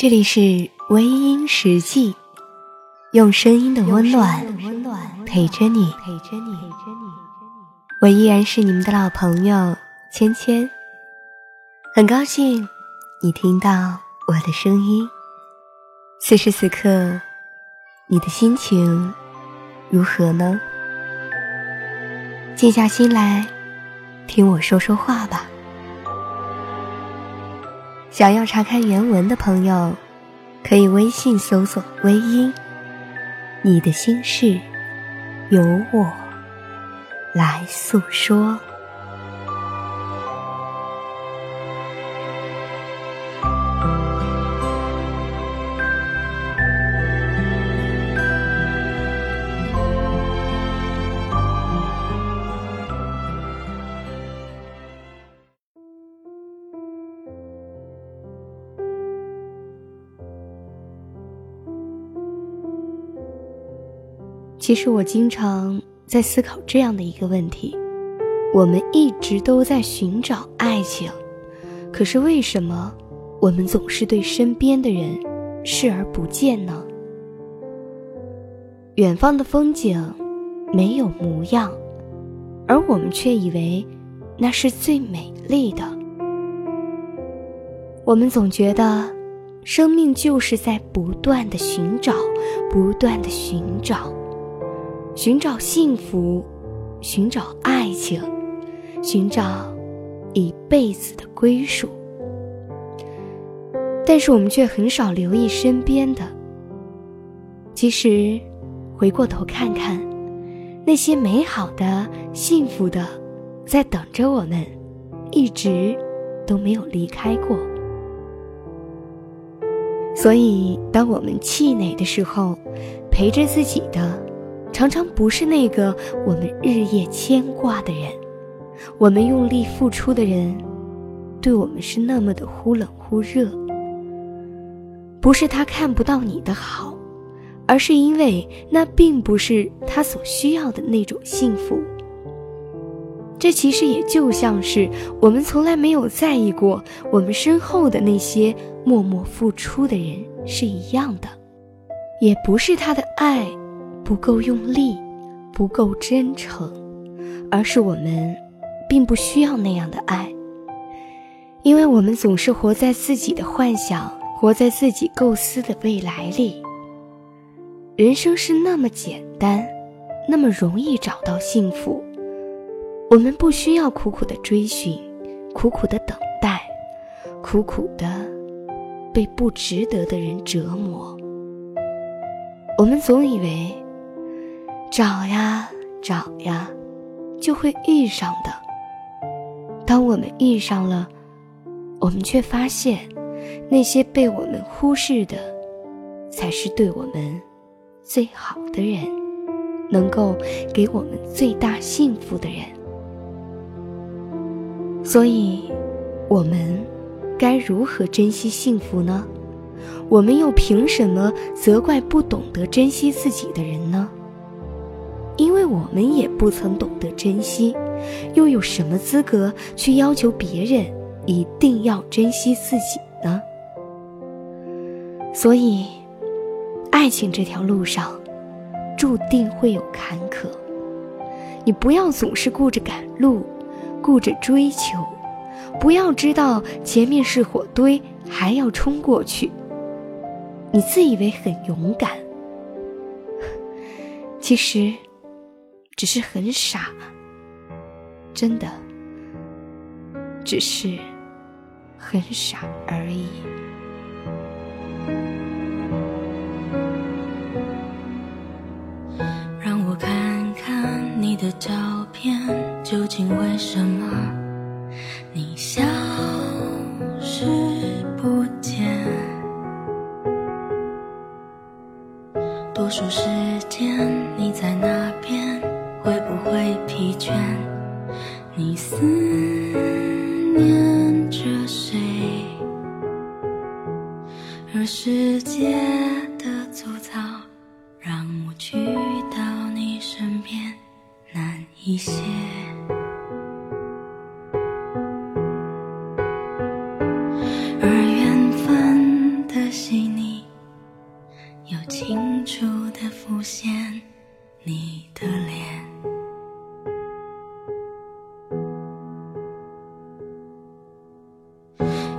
这里是微音时记，用声音的温暖陪着你。陪着你，我依然是你们的老朋友芊芊，很高兴你听到我的声音。此时此刻，你的心情如何呢？静下心来，听我说说话吧。想要查看原文的朋友，可以微信搜索“微音”，你的心事由我来诉说。其实我经常在思考这样的一个问题：我们一直都在寻找爱情，可是为什么我们总是对身边的人视而不见呢？远方的风景没有模样，而我们却以为那是最美丽的。我们总觉得，生命就是在不断的寻找，不断的寻找。寻找幸福，寻找爱情，寻找一辈子的归属。但是我们却很少留意身边的。其实，回过头看看，那些美好的、幸福的，在等着我们，一直都没有离开过。所以，当我们气馁的时候，陪着自己的。常常不是那个我们日夜牵挂的人，我们用力付出的人，对我们是那么的忽冷忽热。不是他看不到你的好，而是因为那并不是他所需要的那种幸福。这其实也就像是我们从来没有在意过我们身后的那些默默付出的人是一样的，也不是他的爱。不够用力，不够真诚，而是我们并不需要那样的爱，因为我们总是活在自己的幻想，活在自己构思的未来里。人生是那么简单，那么容易找到幸福，我们不需要苦苦的追寻，苦苦的等待，苦苦的被不值得的人折磨。我们总以为。找呀找呀，就会遇上的。当我们遇上了，我们却发现，那些被我们忽视的，才是对我们最好的人，能够给我们最大幸福的人。所以，我们该如何珍惜幸福呢？我们又凭什么责怪不懂得珍惜自己的人呢？我们也不曾懂得珍惜，又有什么资格去要求别人一定要珍惜自己呢？所以，爱情这条路上，注定会有坎坷。你不要总是顾着赶路，顾着追求，不要知道前面是火堆，还要冲过去。你自以为很勇敢，其实。只是很傻，真的，只是很傻而已。让我看看你的照片，究竟为什么你消失不见？多数时间你在哪思念着谁？而世界的粗糙，让我去到你身边难一些。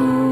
through.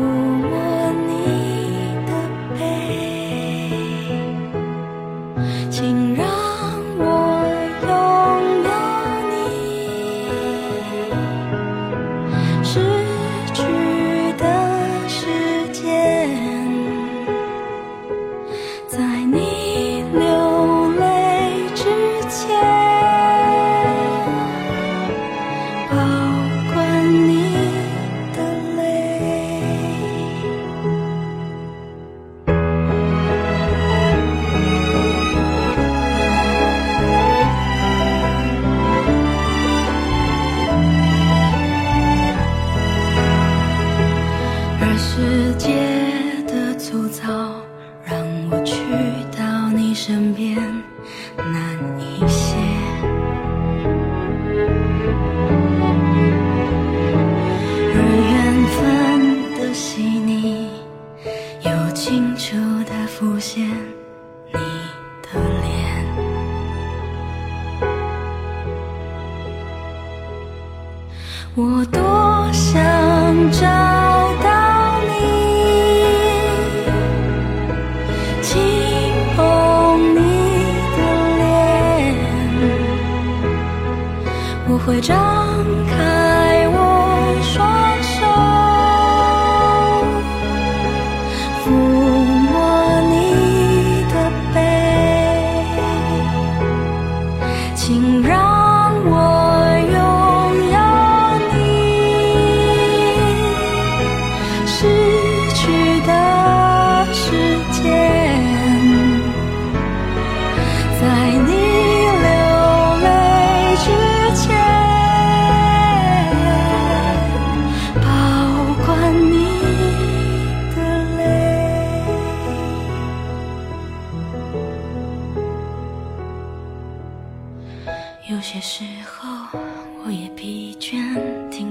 我多想找到你，轻捧你的脸，我会张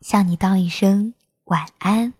向你道一声晚安。